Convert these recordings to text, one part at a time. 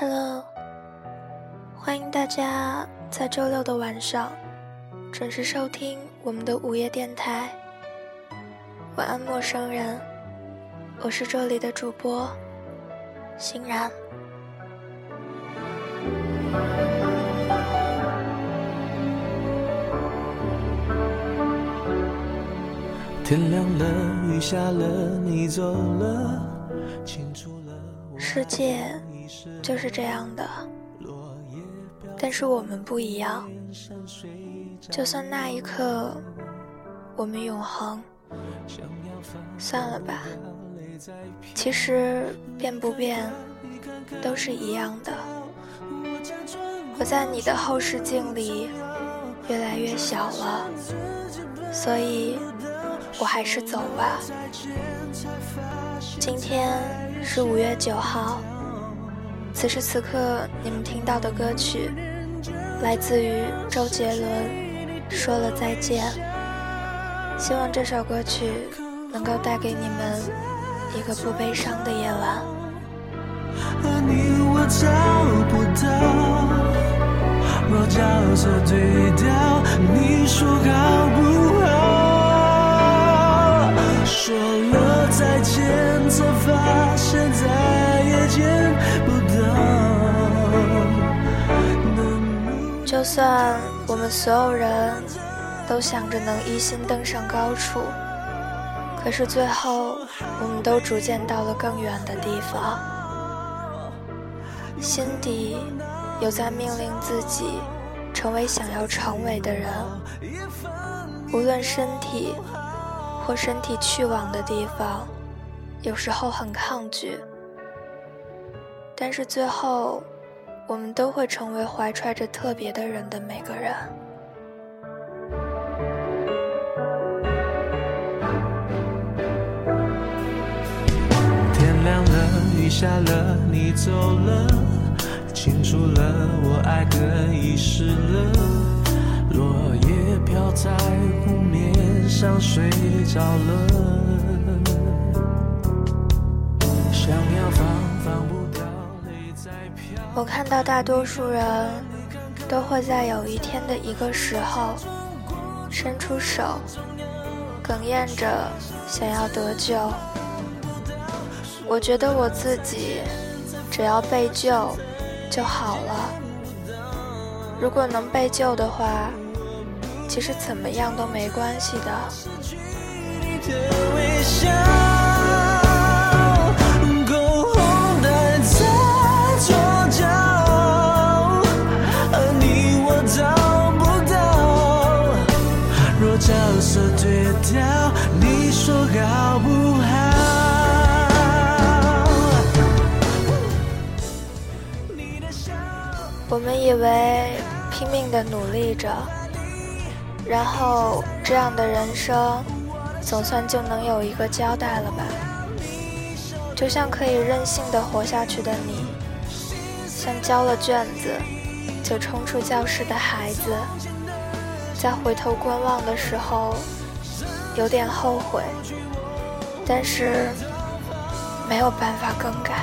Hello，欢迎大家在周六的晚上准时收听我们的午夜电台。晚安，陌生人，我是这里的主播欣然。天亮了，雨下了，你走了，世界就是这样的，但是我们不一样。就算那一刻我们永恒，算了吧。其实变不变都是一样的。我在你的后视镜里越来越小了，所以我还是走吧。今天是五月九号。此时此刻，你们听到的歌曲来自于周杰伦，《说了再见》。希望这首歌曲能够带给你们一个不悲伤的夜晚。若角色对调，算我们所有人都想着能一心登上高处，可是最后我们都逐渐到了更远的地方，心底有在命令自己成为想要成为的人，无论身体或身体去往的地方，有时候很抗拒，但是最后。我们都会成为怀揣着特别的人的每个人。天亮了，雨下了，你走了，清楚了，我爱的遗失了。落叶飘在湖面上，睡着了，我看到大多数人都会在有一天的一个时候伸出手，哽咽着想要得救。我觉得我自己只要被救就好了。如果能被救的话，其实怎么样都没关系的。我们以为拼命的努力着，然后这样的人生总算就能有一个交代了吧？就像可以任性的活下去的你，像交了卷子就冲出教室的孩子，在回头观望的时候。有点后悔，但是没有办法更改。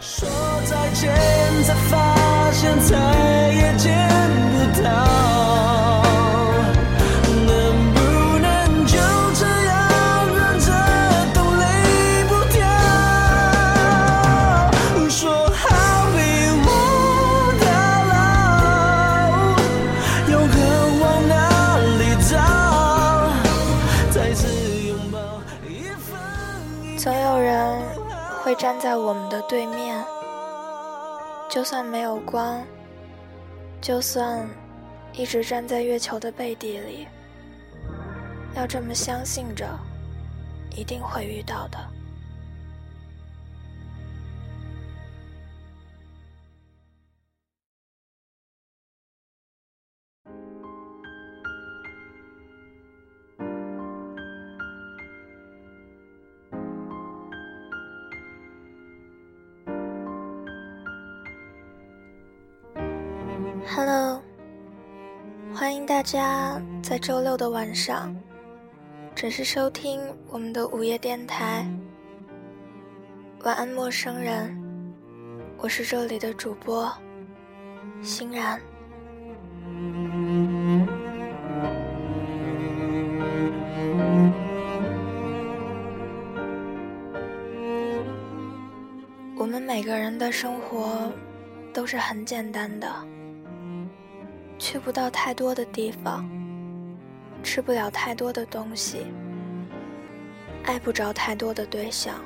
说再见，才发现再也见不到。会站在我们的对面，就算没有光，就算一直站在月球的背地里，要这么相信着，一定会遇到的。家在周六的晚上准时收听我们的午夜电台。晚安，陌生人，我是这里的主播，欣然。我们每个人的生活都是很简单的，去不到太多的地方，吃不了太多的东西，爱不着太多的对象。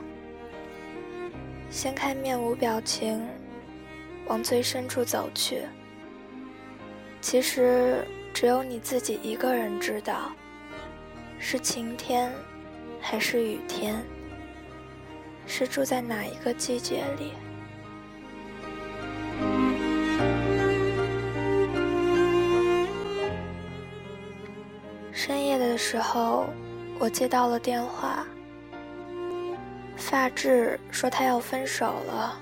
掀开面无表情，往最深处走去。其实只有你自己一个人知道，是晴天，还是雨天，是住在哪一个季节里。深夜的时候，我接到了电话。发质说他要分手了，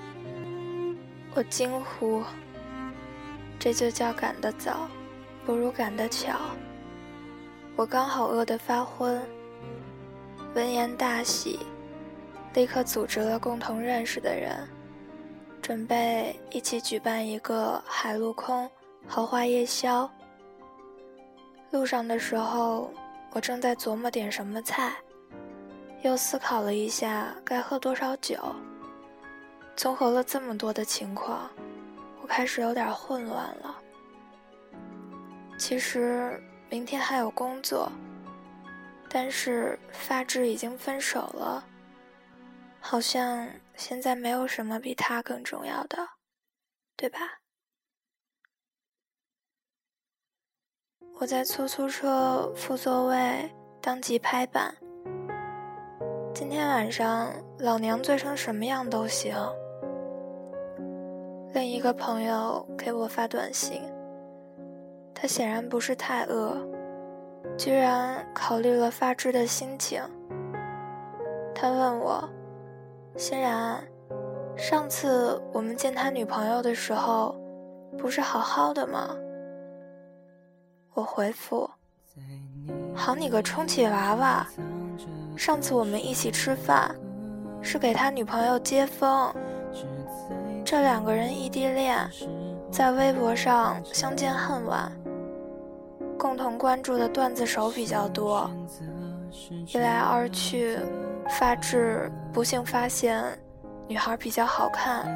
我惊呼：“这就叫赶得早，不如赶得巧。”我刚好饿得发昏，闻言大喜，立刻组织了共同认识的人，准备一起举办一个海陆空豪华夜宵。路上的时候，我正在琢磨点什么菜。又思考了一下该喝多少酒，综合了这么多的情况，我开始有点混乱了。其实明天还有工作，但是发质已经分手了，好像现在没有什么比他更重要的，对吧？我在出租车副座位当即拍板。今天晚上老娘醉成什么样都行。另一个朋友给我发短信，他显然不是太饿，居然考虑了发质的心情。他问我：“欣然，上次我们见他女朋友的时候，不是好好的吗？”我回复：“好你个充气娃娃！”上次我们一起吃饭，是给他女朋友接风。这两个人异地恋，在微博上相见恨晚，共同关注的段子手比较多。一来二去，发质不幸发现女孩比较好看，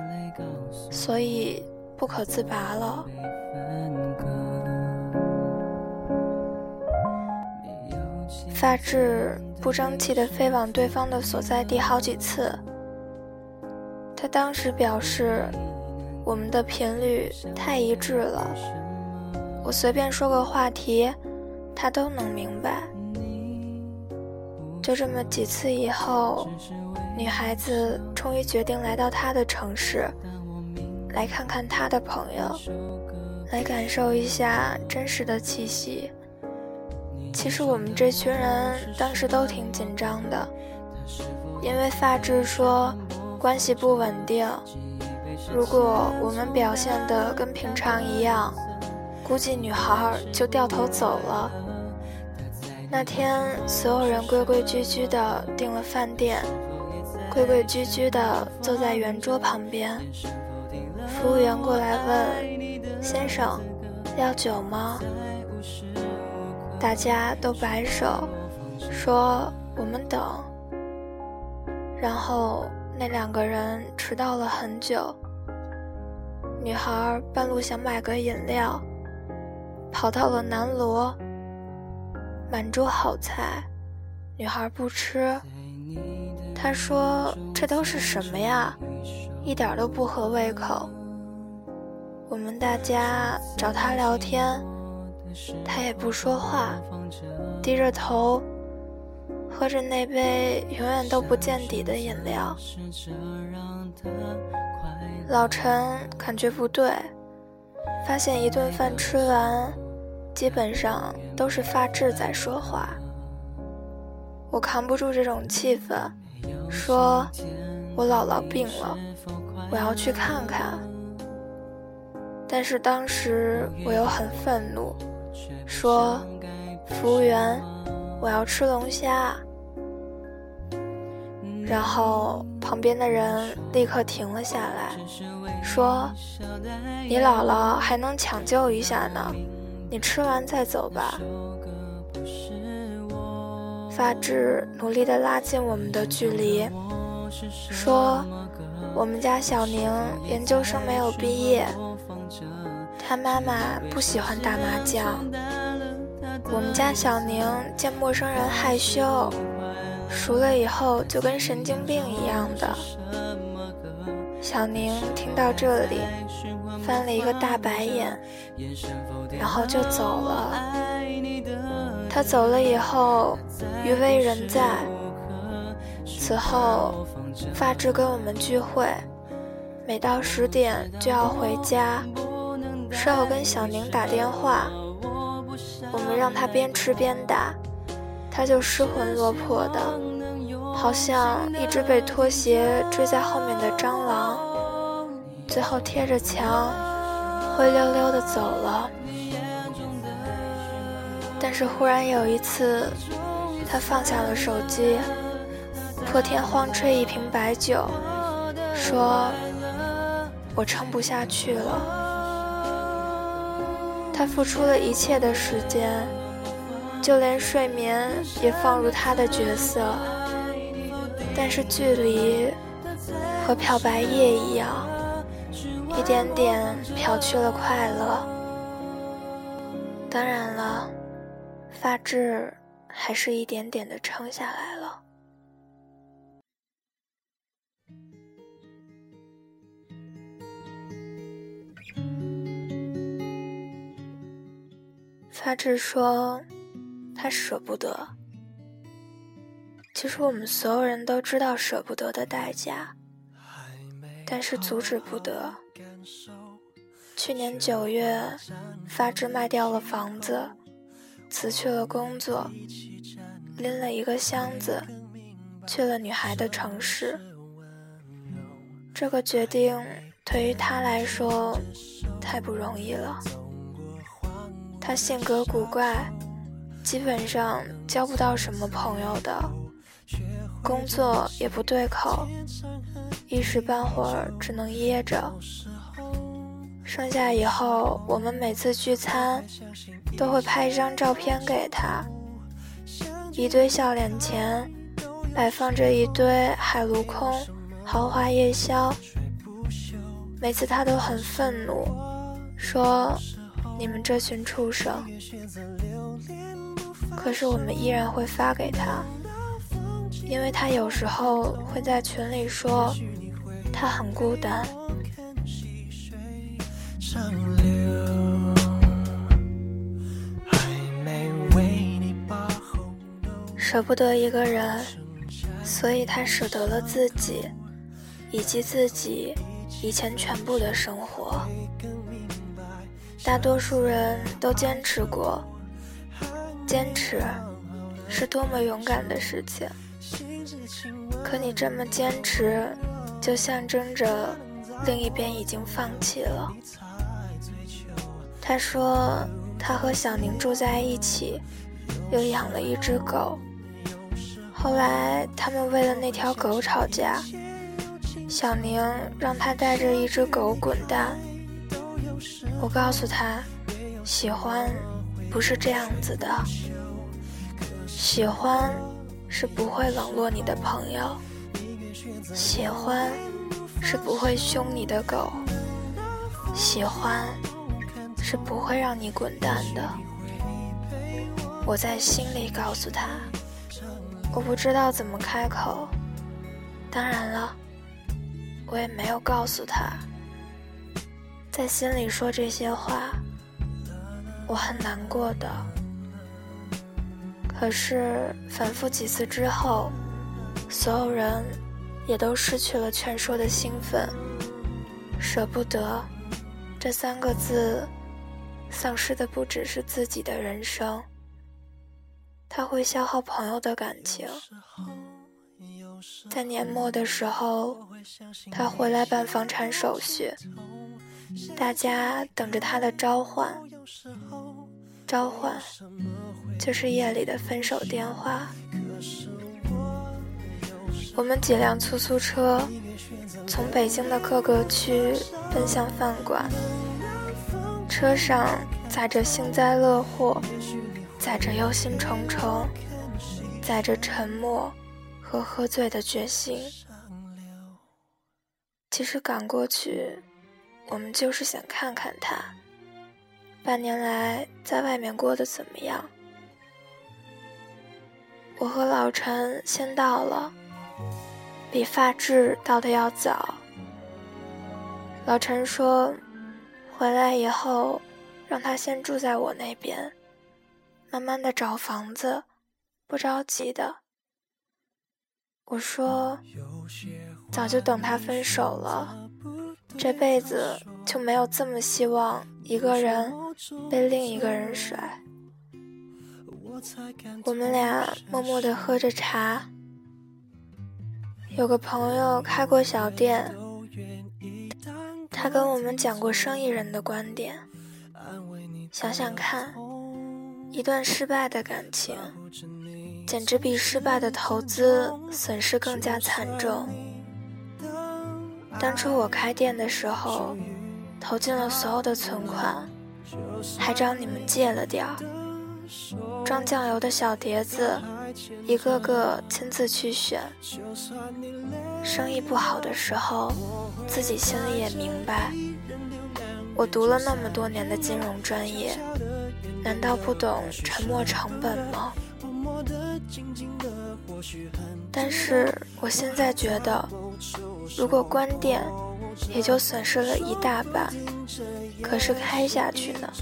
所以不可自拔了。发质不争气地飞往对方的所在地好几次。他当时表示，我们的频率太一致了，我随便说个话题，他都能明白。就这么几次以后，女孩子终于决定来到他的城市，来看看他的朋友，来感受一下真实的气息。其实我们这群人当时都挺紧张的，因为发质说关系不稳定，如果我们表现的跟平常一样，估计女孩就掉头走了。那天所有人规规矩矩的订了饭店，规规矩矩的坐在圆桌旁边，服务员过来问：“先生，要酒吗？”大家都摆手，说我们等。然后那两个人迟到了很久。女孩半路想买个饮料，跑到了南锣，满桌好菜，女孩不吃。她说：“这都是什么呀？一点都不合胃口。”我们大家找她聊天。他也不说话，低着头，喝着那杯永远都不见底的饮料。老陈感觉不对，发现一顿饭吃完，基本上都是发质在说话。我扛不住这种气氛，说：“我姥姥病了，我要去看看。”但是当时我又很愤怒。说：“服务员，我要吃龙虾。”然后旁边的人立刻停了下来，说：“你姥姥还能抢救一下呢，你吃完再走吧。”发质努力地拉近我们的距离，说：“我们家小宁研究生没有毕业，他妈妈不喜欢打麻将。我们家小宁见陌生人害羞，熟了以后就跟神经病一样的。”小宁听到这里，翻了一个大白眼，然后就走了。他走了以后，余威仍在。此后，发质跟我们聚会，每到十点就要回家。事后跟小宁打电话，我们让他边吃边打，他就失魂落魄的，好像一只被拖鞋追在后面的蟑螂，最后贴着墙，灰溜溜的走了。但是忽然有一次，他放下了手机，破天荒吹一瓶白酒，说：“我撑不下去了。”他付出了一切的时间，就连睡眠也放入他的角色。但是距离和漂白液一样，一点点漂去了快乐。当然了。发质还是一点点的撑下来了。发质说：“他舍不得。”其实我们所有人都知道舍不得的代价，但是阻止不得。去年九月，发质卖掉了房子。辞去了工作，拎了一个箱子，去了女孩的城市。这个决定对于他来说太不容易了。他性格古怪，基本上交不到什么朋友的，工作也不对口，一时半会儿只能掖着。剩下以后，我们每次聚餐都会拍一张照片给他，一堆笑脸前摆放着一堆海陆空豪华夜宵。每次他都很愤怒，说：“你们这群畜生。”可是我们依然会发给他，因为他有时候会在群里说他很孤单。舍不得一个人，所以他舍得了自己，以及自己以前全部的生活。大多数人都坚持过，坚持是多么勇敢的事情。可你这么坚持，就象征着另一边已经放弃了。他说，他和小宁住在一起，又养了一只狗。后来他们为了那条狗吵架，小宁让他带着一只狗滚蛋。我告诉他，喜欢不是这样子的，喜欢是不会冷落你的朋友，喜欢是不会凶你的狗，喜欢。是不会让你滚蛋的。我在心里告诉他，我不知道怎么开口。当然了，我也没有告诉他，在心里说这些话，我很难过的。可是反复几次之后，所有人也都失去了劝说的兴奋。舍不得这三个字。丧失的不只是自己的人生，他会消耗朋友的感情。在年末的时候，他回来办房产手续，大家等着他的召唤。召唤，就是夜里的分手电话。我们几辆出租车从北京的各个区奔向饭馆，车上载着幸灾乐祸，载着忧心忡忡，载着沉默和喝醉的决心。其实赶过去，我们就是想看看他半年来在外面过得怎么样。我和老陈先到了。比发质到的要早。老陈说，回来以后让他先住在我那边，慢慢的找房子，不着急的。我说，早就等他分手了，这辈子就没有这么希望一个人被另一个人甩。我们俩默默的喝着茶。有个朋友开过小店，他跟我们讲过生意人的观点。想想看，一段失败的感情，简直比失败的投资损失更加惨重。当初我开店的时候，投进了所有的存款，还找你们借了点儿。装酱油的小碟子，一个个亲自去选。生意不好的时候，自己心里也明白。我读了那么多年的金融专业，难道不懂沉没成本吗？但是我现在觉得，如果关店，也就损失了一大半。可是开下去呢，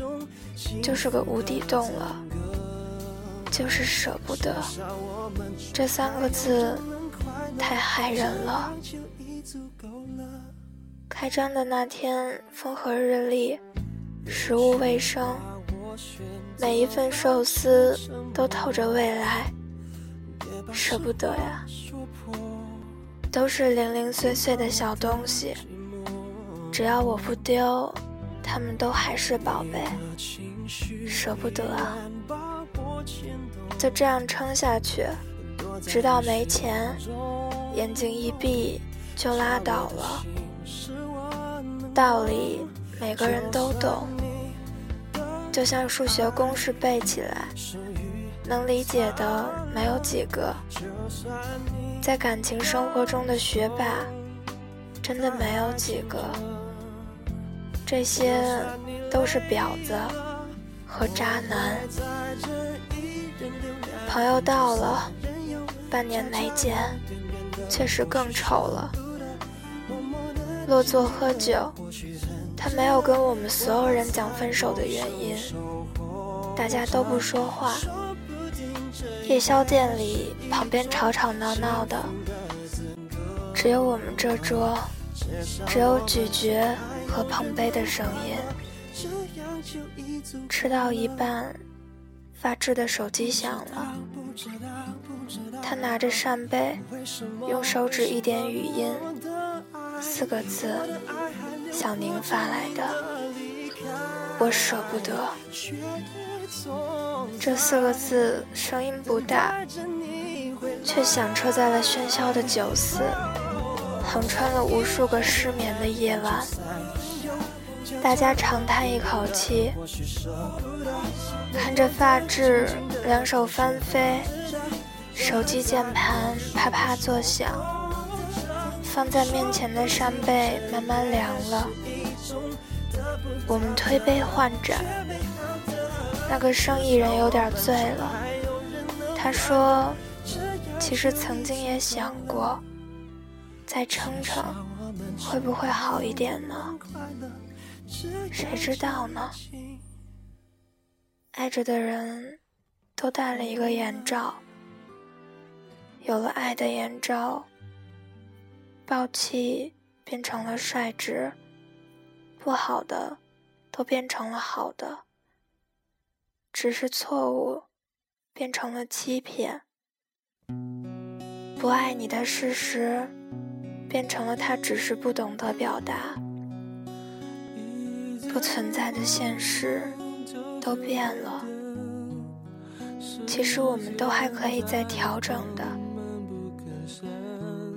就是个无底洞了。就是舍不得，这三个字太害人了。开张的那天风和日丽，食物卫生，每一份寿司都透着未来，舍不得呀。都是零零碎碎的小东西，只要我不丢，他们都还是宝贝，舍不得啊。就这样撑下去，直到没钱，眼睛一闭就拉倒了。道理每个人都懂，就像数学公式背起来，能理解的没有几个。在感情生活中的学霸，真的没有几个。这些都是婊子和渣男。朋友到了，半年没见，确实更丑了。落座喝酒，他没有跟我们所有人讲分手的原因，大家都不说话。夜宵店里旁边吵吵闹闹的，只有我们这桌，只有咀嚼和碰杯的声音。吃到一半。发质的手机响了，他拿着扇贝，用手指一点语音，四个字：小宁发来的。我舍不得。这四个字声音不大，却响彻在了喧嚣的酒肆，横穿了无数个失眠的夜晚。大家长叹一口气，看着发质两手翻飞，手机键盘啪啪作响，放在面前的扇贝慢慢凉了。我们推杯换盏，那个生意人有点醉了。他说：“其实曾经也想过，再撑撑，会不会好一点呢？”谁知道呢？爱着的人都戴了一个眼罩，有了爱的眼罩，暴气变成了率直，不好的都变成了好的，只是错误变成了欺骗，不爱你的事实变成了他只是不懂得表达。不存在的现实都变了，其实我们都还可以再调整的。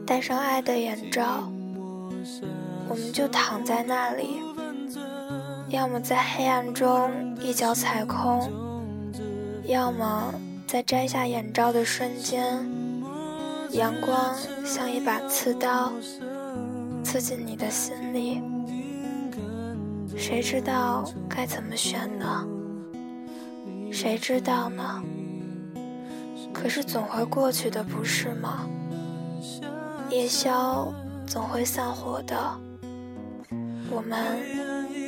戴上爱的眼罩，我们就躺在那里，要么在黑暗中一脚踩空，要么在摘下眼罩的瞬间，阳光像一把刺刀，刺进你的心里。谁知道该怎么选呢？谁知道呢？可是总会过去的，不是吗？夜宵总会散伙的，我们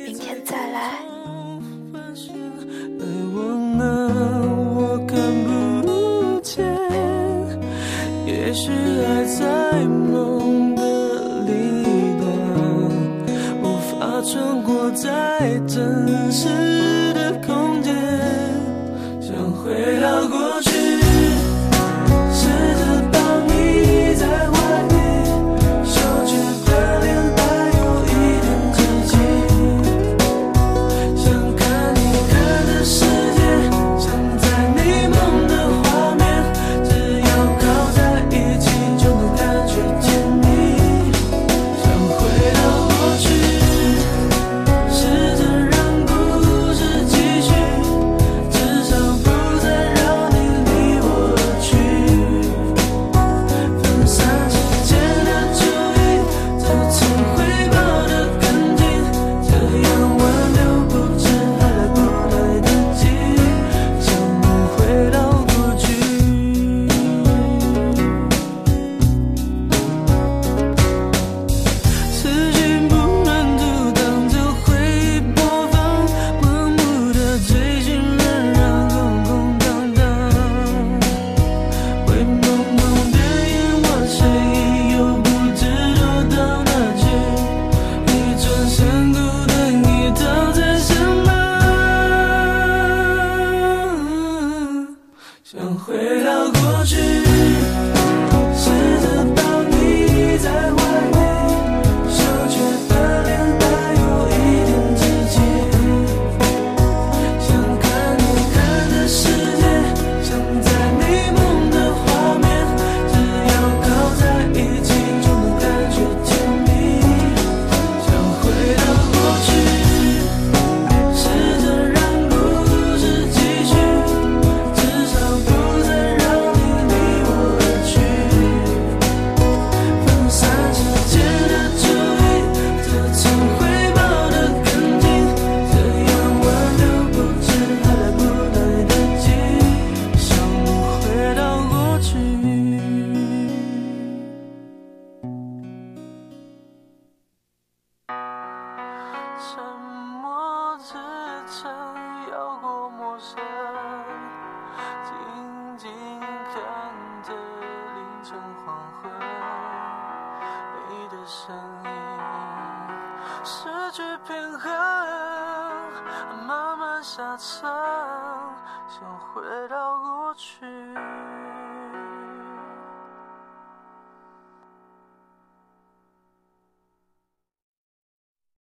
明天再来。在梦的另一端，无法穿过在真实。